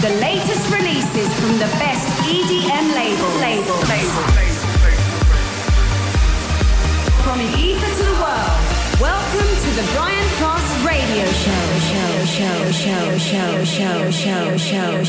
The latest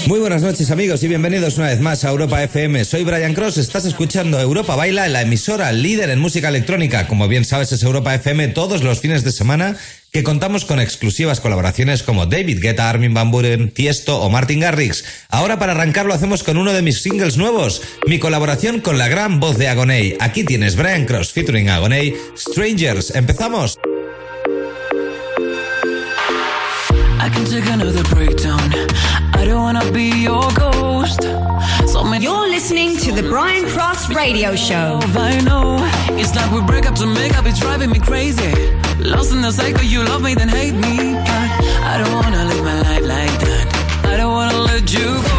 Muy buenas noches amigos y bienvenidos una vez más a Europa FM. Soy Brian Cross, estás escuchando Europa Baila, la emisora líder en música electrónica. Como bien sabes es Europa FM todos los fines de semana que contamos con exclusivas colaboraciones como David Guetta, Armin Van Buren, Tiesto o Martin Garrix. Ahora para arrancar lo hacemos con uno de mis singles nuevos, mi colaboración con la gran voz de Agoney. Aquí tienes Brian Cross featuring Agoney, Strangers. ¡Empezamos! Another breakdown. I don't wanna be your ghost. So You're listening to the Brian Cross Radio Show. I know it's like we break up to make up. It's driving me crazy. Lost in the cycle, you love me then hate me. But I don't wanna live my life like that. I don't wanna let you go.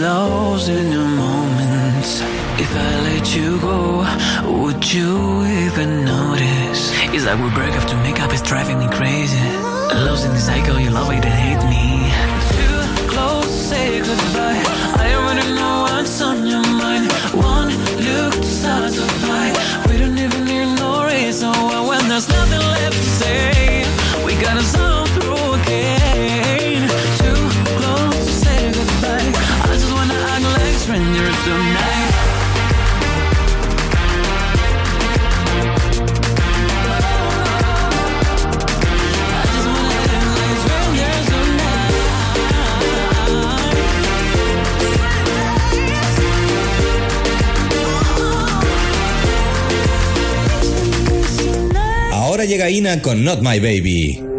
Lost in the moment. If I let you go, would you even notice? It's like we break up to make up, it's driving me crazy. Lost in the cycle, you love it and hate me. Too close, say goodbye. I already Ahora llega Ina con Not My Baby.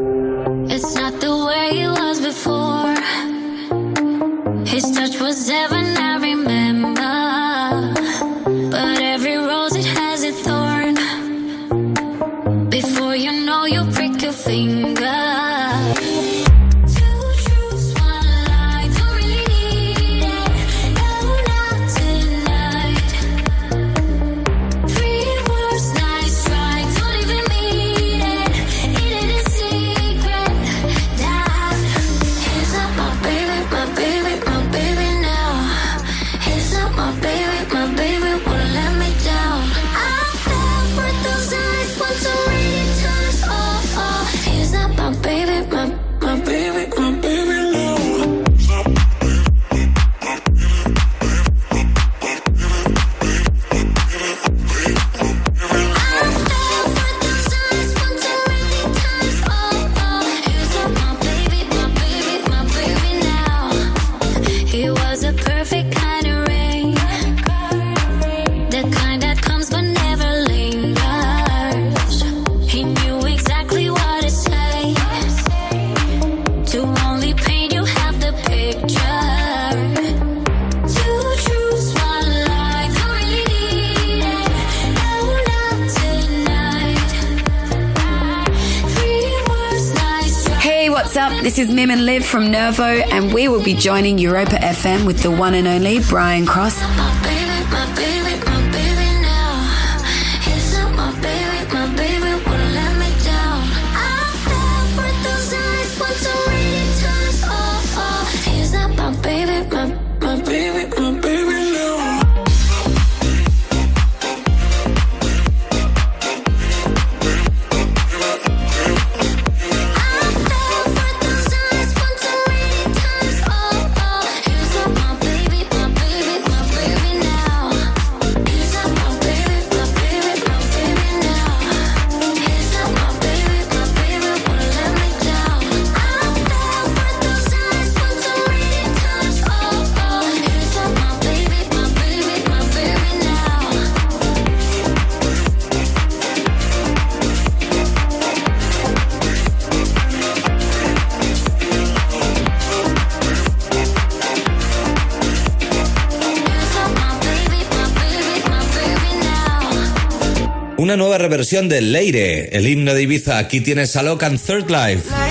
from Nervo, and we will be joining Europa FM with the one and only Brian Cross. versión de Leire, el himno de Ibiza. Aquí tienes a Locan Third Life.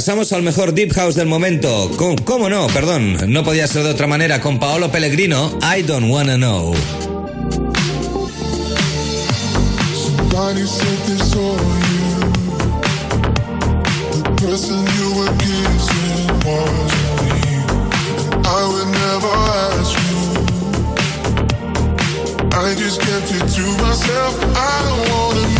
Pasamos al mejor Deep House del momento. Con, ¿Cómo no? Perdón, no podía ser de otra manera. Con Paolo Pellegrino, I Don't Wanna Know. I just kept it to myself. I don't wanna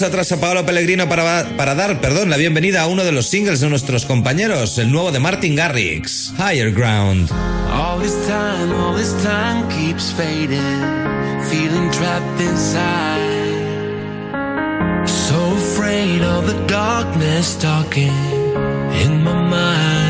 Dejamos atrás a Paolo Pellegrino para, para dar perdón, la bienvenida a uno de los singles de nuestros compañeros, el nuevo de Martin Garrix, Higher Ground. All this time, all this time keeps fading, feeling trapped inside. So afraid of the darkness talking in my mind.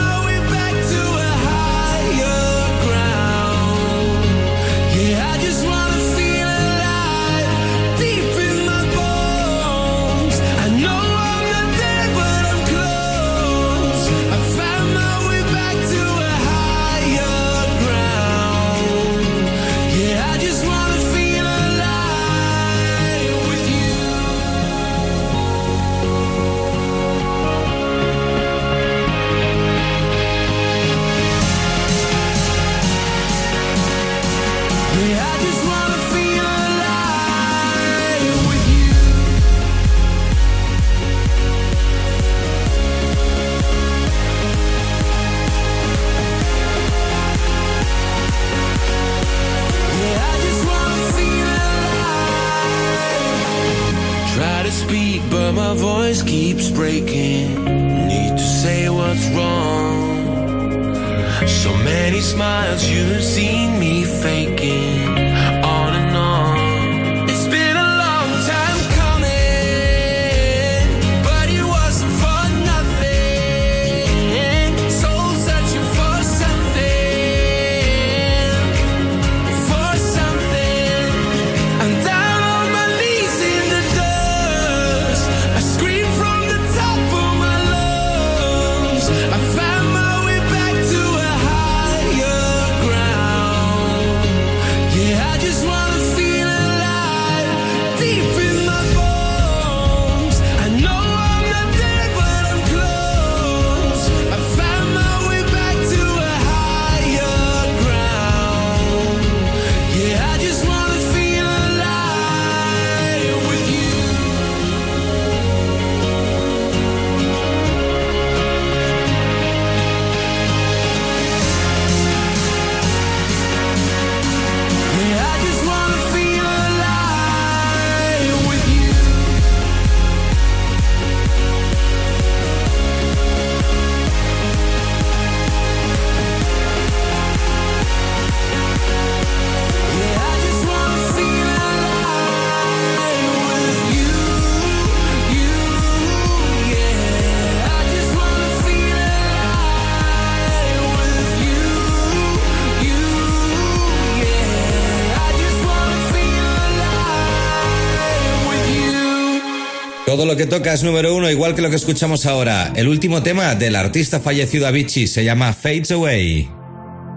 Todo lo que toca es número uno, igual que lo que escuchamos ahora. El último tema del artista fallecido Avicii se llama Fades Away.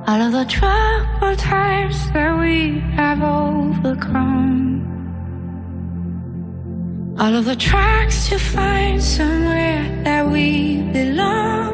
All of the troubled times that we have overcome. All of the tracks to find somewhere that we belong.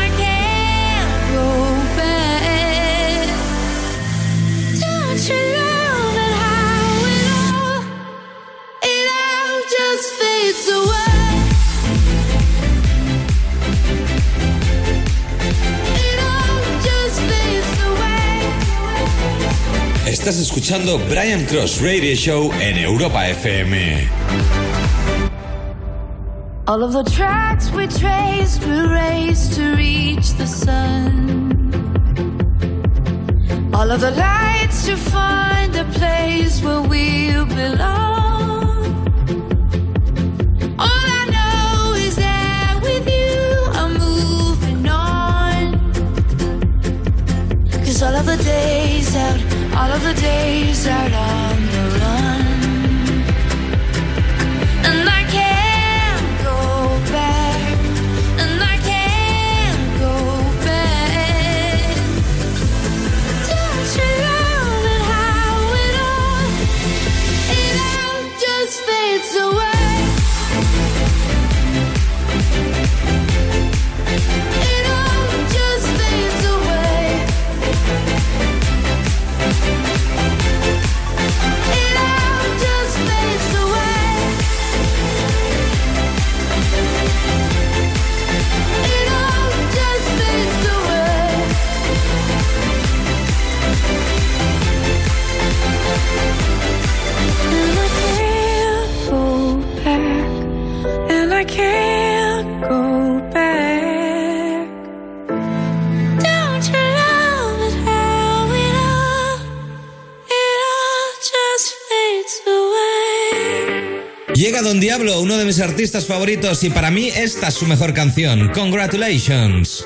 Estás escuchando Brian Cross Radio Show en Europa FM. All of the tracks we traced, we raced to reach the sun. All of the lights to find a place where we belong. The days out on artistas favoritos, y para mí esta es su mejor canción. Congratulations.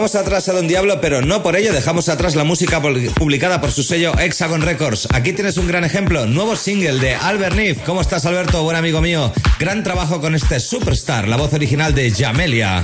Dejamos atrás a Don Diablo, pero no por ello dejamos atrás la música publicada por su sello Hexagon Records. Aquí tienes un gran ejemplo, nuevo single de Albert Nif. ¿Cómo estás, Alberto? Buen amigo mío. Gran trabajo con este superstar, la voz original de Jamelia.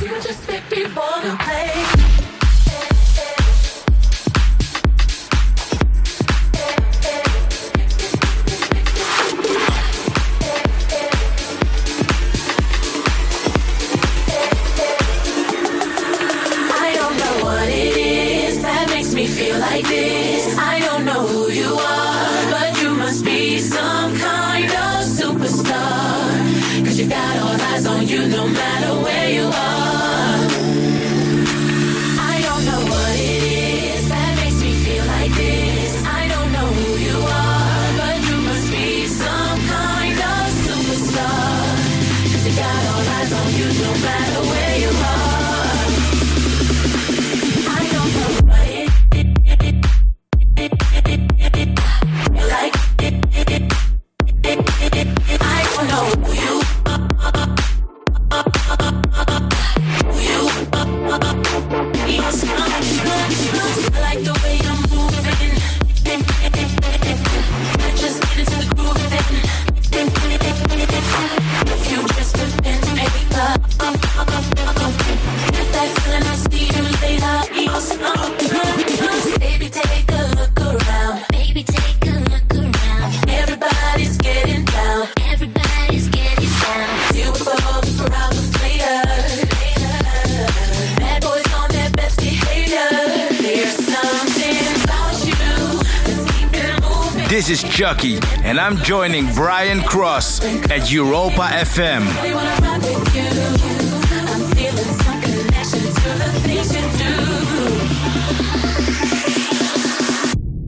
Chucky, and I'm joining Brian Cross at Europa FM.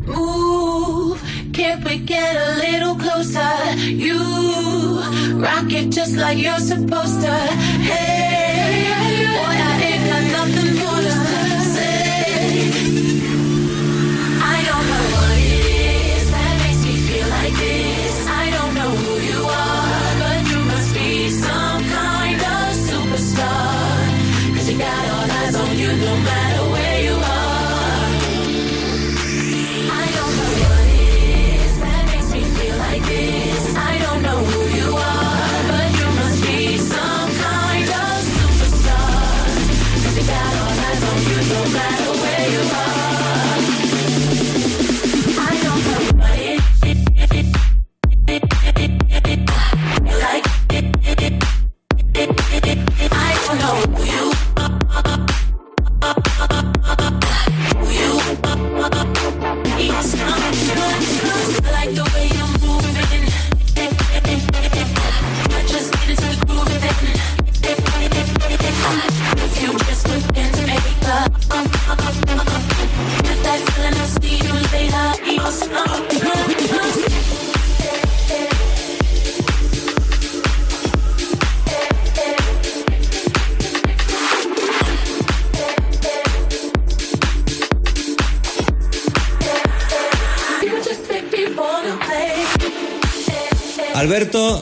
Move, can we get a little closer? You rock it just like you're supposed to. Hey,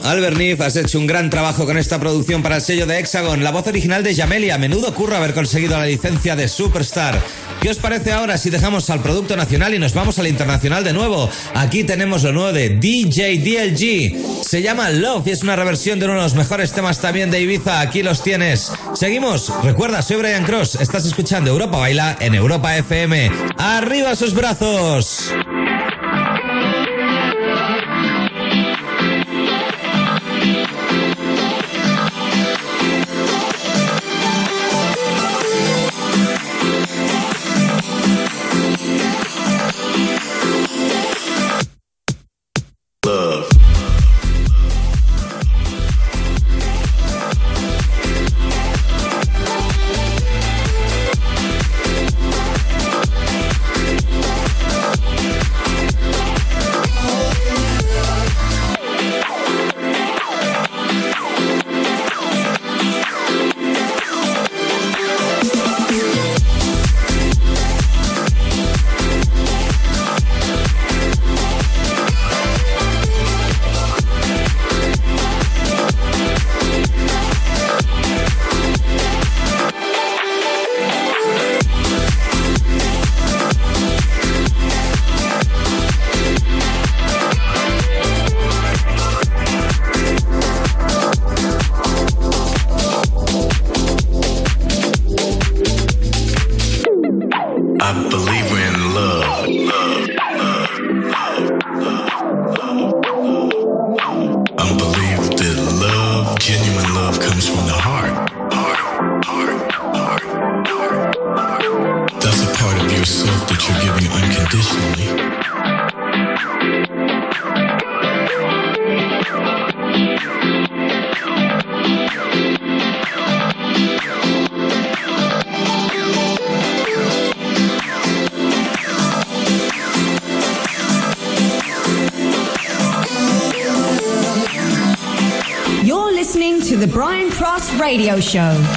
Albert Nif, has hecho un gran trabajo con esta producción para el sello de Hexagon, la voz original de Jamelia. Menudo curro haber conseguido la licencia de Superstar. ¿Qué os parece ahora si dejamos al producto nacional y nos vamos al internacional de nuevo? Aquí tenemos lo nuevo de DJ DLG. Se llama Love y es una reversión de uno de los mejores temas también de Ibiza. Aquí los tienes. Seguimos. Recuerda, soy Brian Cross. Estás escuchando Europa Baila en Europa FM. ¡Arriba sus brazos! Show.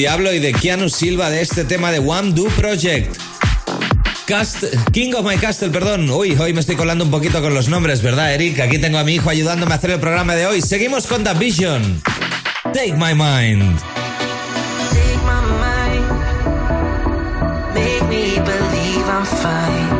Diablo y de Keanu Silva de este tema de One Do Project. Cast, King of My Castle, perdón. Uy, hoy me estoy colando un poquito con los nombres, ¿verdad, Eric? Aquí tengo a mi hijo ayudándome a hacer el programa de hoy. Seguimos con The Vision. Take my mind. Take my mind. Make me believe I'm fine.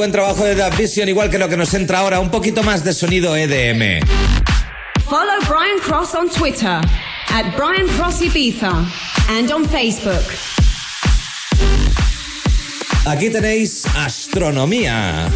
Buen trabajo de Dub Vision, igual que lo que nos entra ahora, un poquito más de sonido EDM. Follow Brian Cross on Twitter at Brian Cross Ibiza and on Facebook. Aquí tenéis astronomía.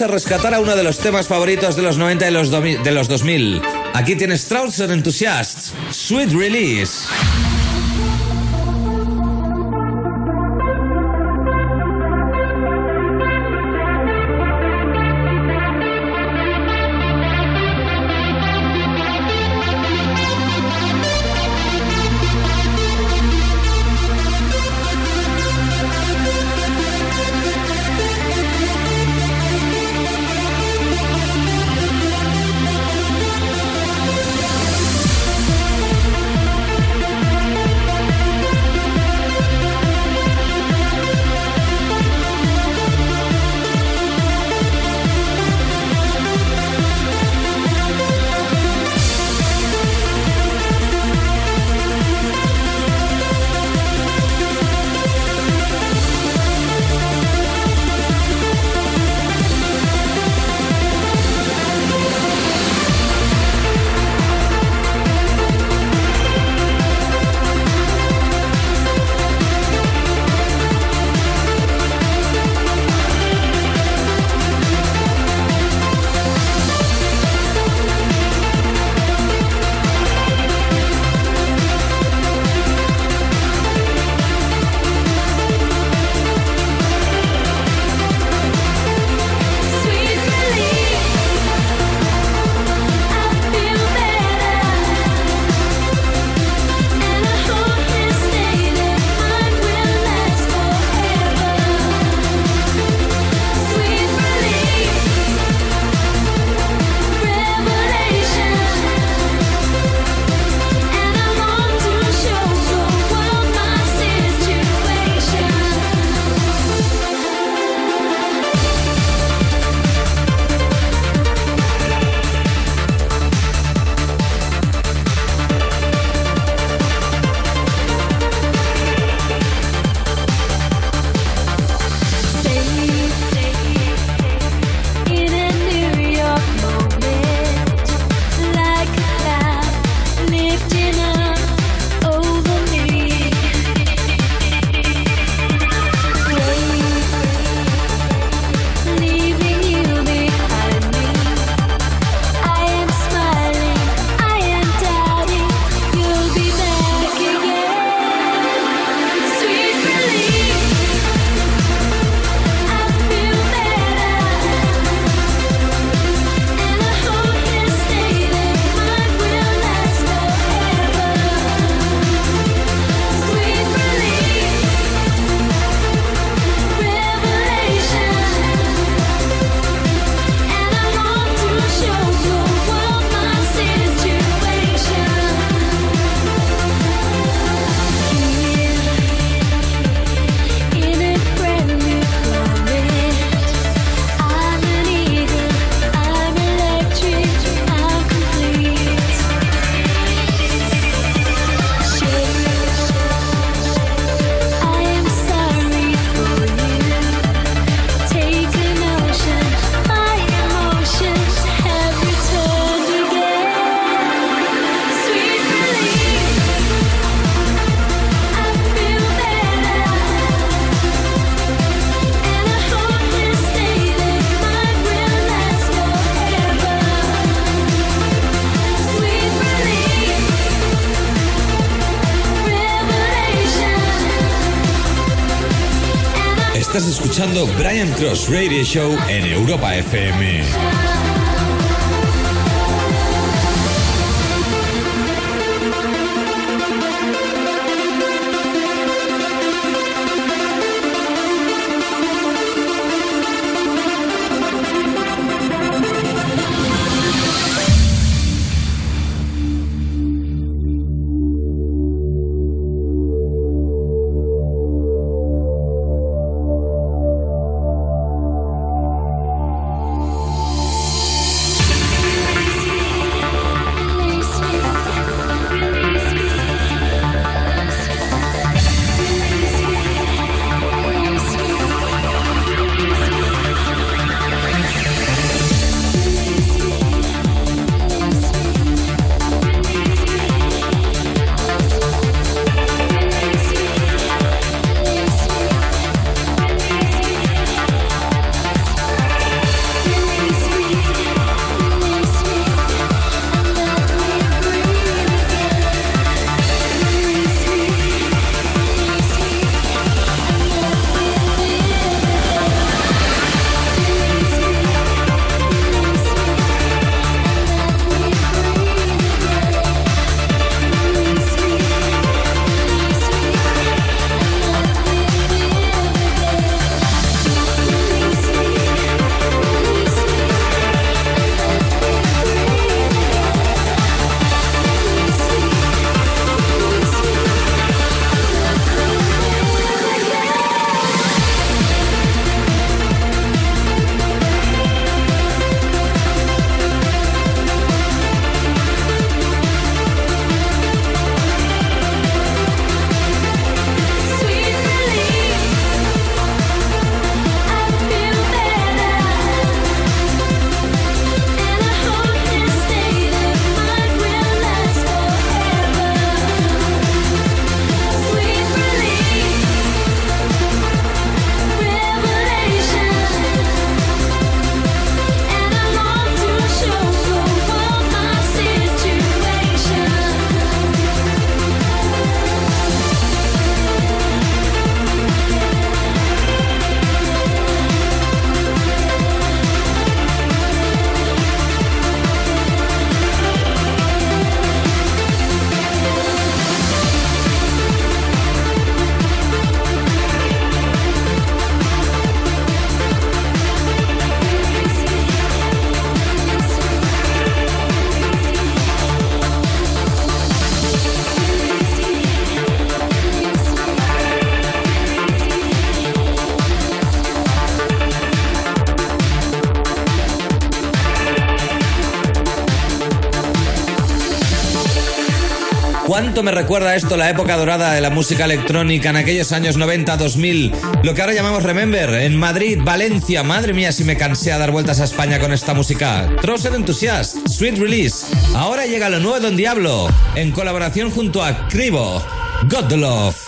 A rescatar a uno de los temas favoritos de los 90 y los, de los 2000. Aquí tienes Trouser Enthusiasts, Sweet Release. Cross Radio Show en Europa FM. Me recuerda esto la época dorada de la música electrónica en aquellos años 90-2000? Lo que ahora llamamos Remember, en Madrid, Valencia. Madre mía, si me cansé a dar vueltas a España con esta música. Trousers Enthusiast, Sweet Release. Ahora llega lo nuevo Don Diablo, en colaboración junto a Cribo. God the Love.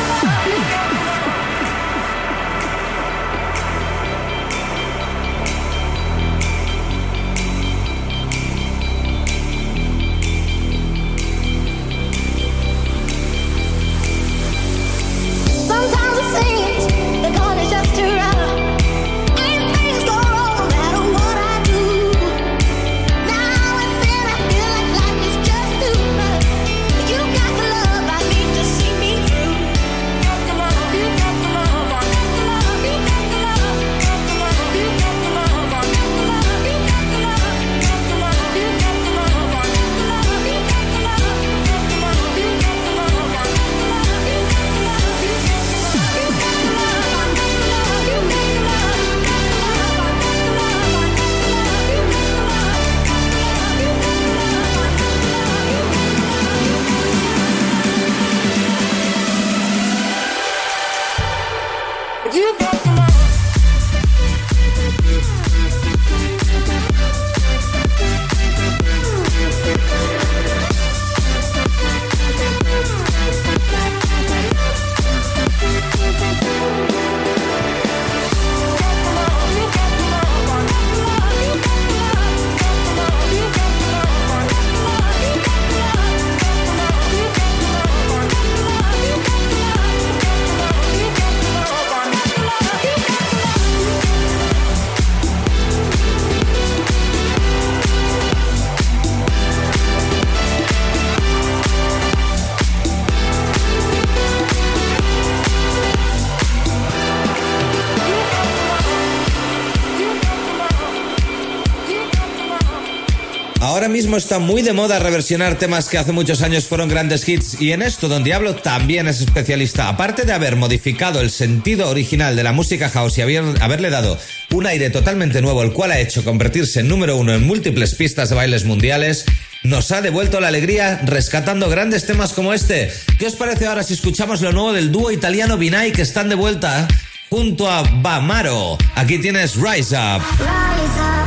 mismo está muy de moda reversionar temas que hace muchos años fueron grandes hits y en esto Don Diablo también es especialista. Aparte de haber modificado el sentido original de la música house y haberle dado un aire totalmente nuevo, el cual ha hecho convertirse en número uno en múltiples pistas de bailes mundiales, nos ha devuelto la alegría rescatando grandes temas como este. ¿Qué os parece ahora si escuchamos lo nuevo del dúo italiano Vinay que están de vuelta junto a Bamaro? Aquí tienes Rise Up. Rise up.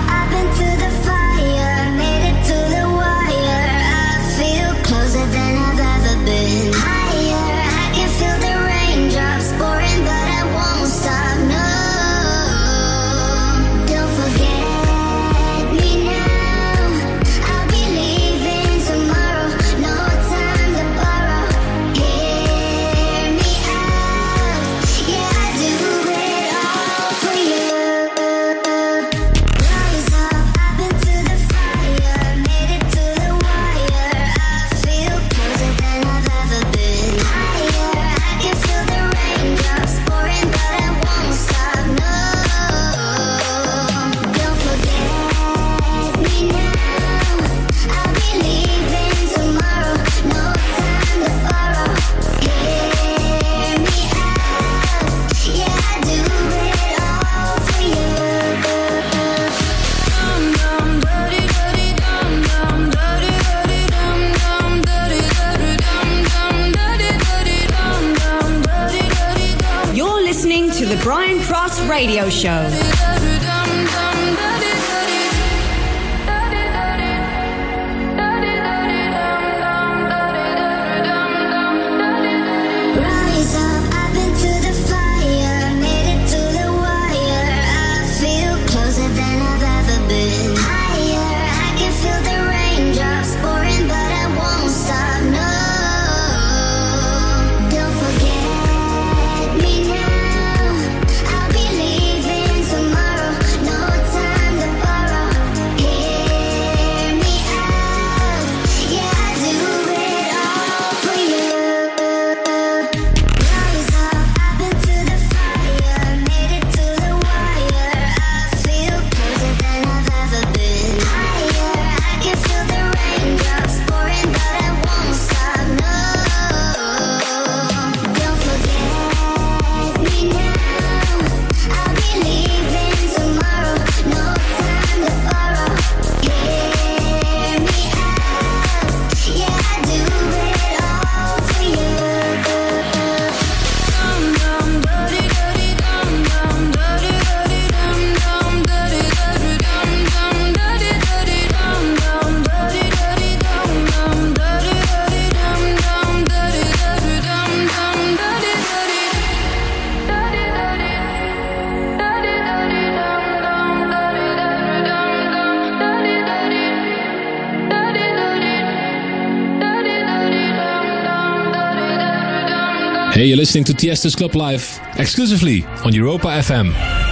Hey, you're listening to Tiesto's Club Live exclusively on Europa FM.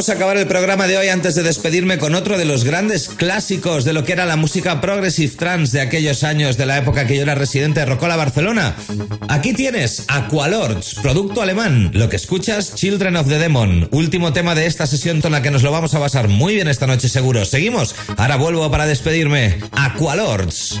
Vamos a acabar el programa de hoy antes de despedirme con otro de los grandes clásicos de lo que era la música progressive trance de aquellos años de la época que yo era residente de Rocola, Barcelona. Aquí tienes Aqualords, producto alemán. Lo que escuchas, Children of the Demon, último tema de esta sesión con la que nos lo vamos a pasar muy bien esta noche seguro. Seguimos. Ahora vuelvo para despedirme. Aqualords.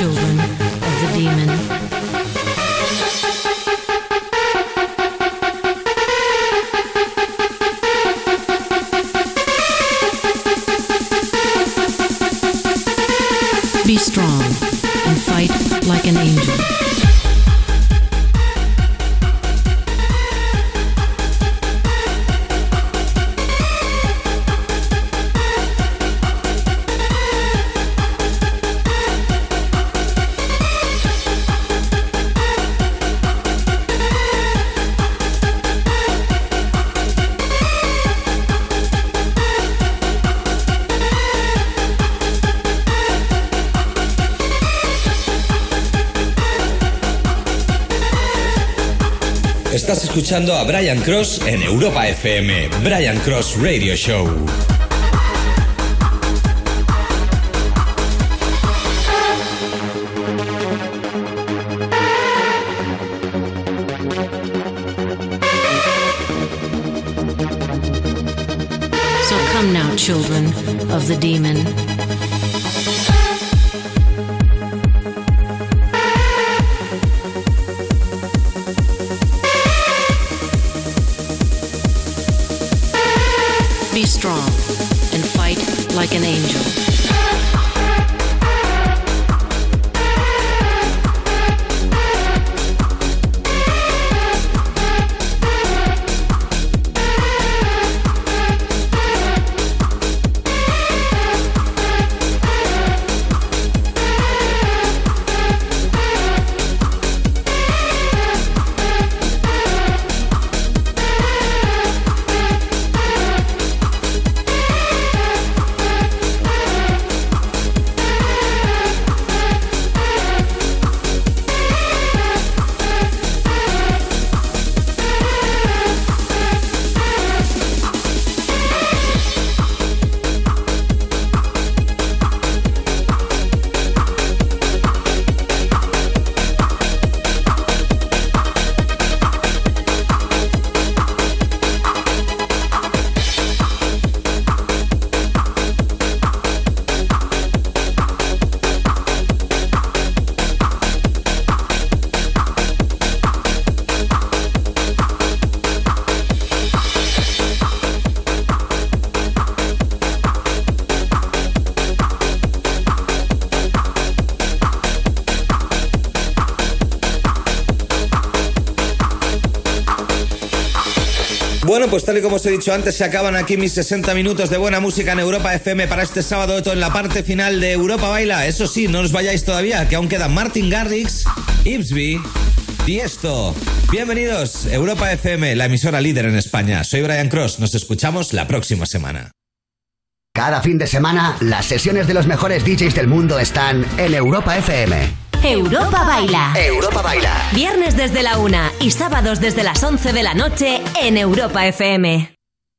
Children of the demon. A Brian Cross en Europa FM, Brian Cross Radio Show. So come now, children of the demon. Like an angel. Pues tal y como os he dicho antes, se acaban aquí mis 60 minutos de buena música en Europa FM para este sábado en la parte final de Europa Baila. Eso sí, no os vayáis todavía, que aún quedan Martin Garrix, Ibsby, Tiesto. Bienvenidos, Europa FM, la emisora líder en España. Soy Brian Cross, nos escuchamos la próxima semana. Cada fin de semana, las sesiones de los mejores DJs del mundo están en Europa FM. Europa Baila. Europa Baila. Viernes desde la una y sábados desde las 11 de la noche en Europa FM.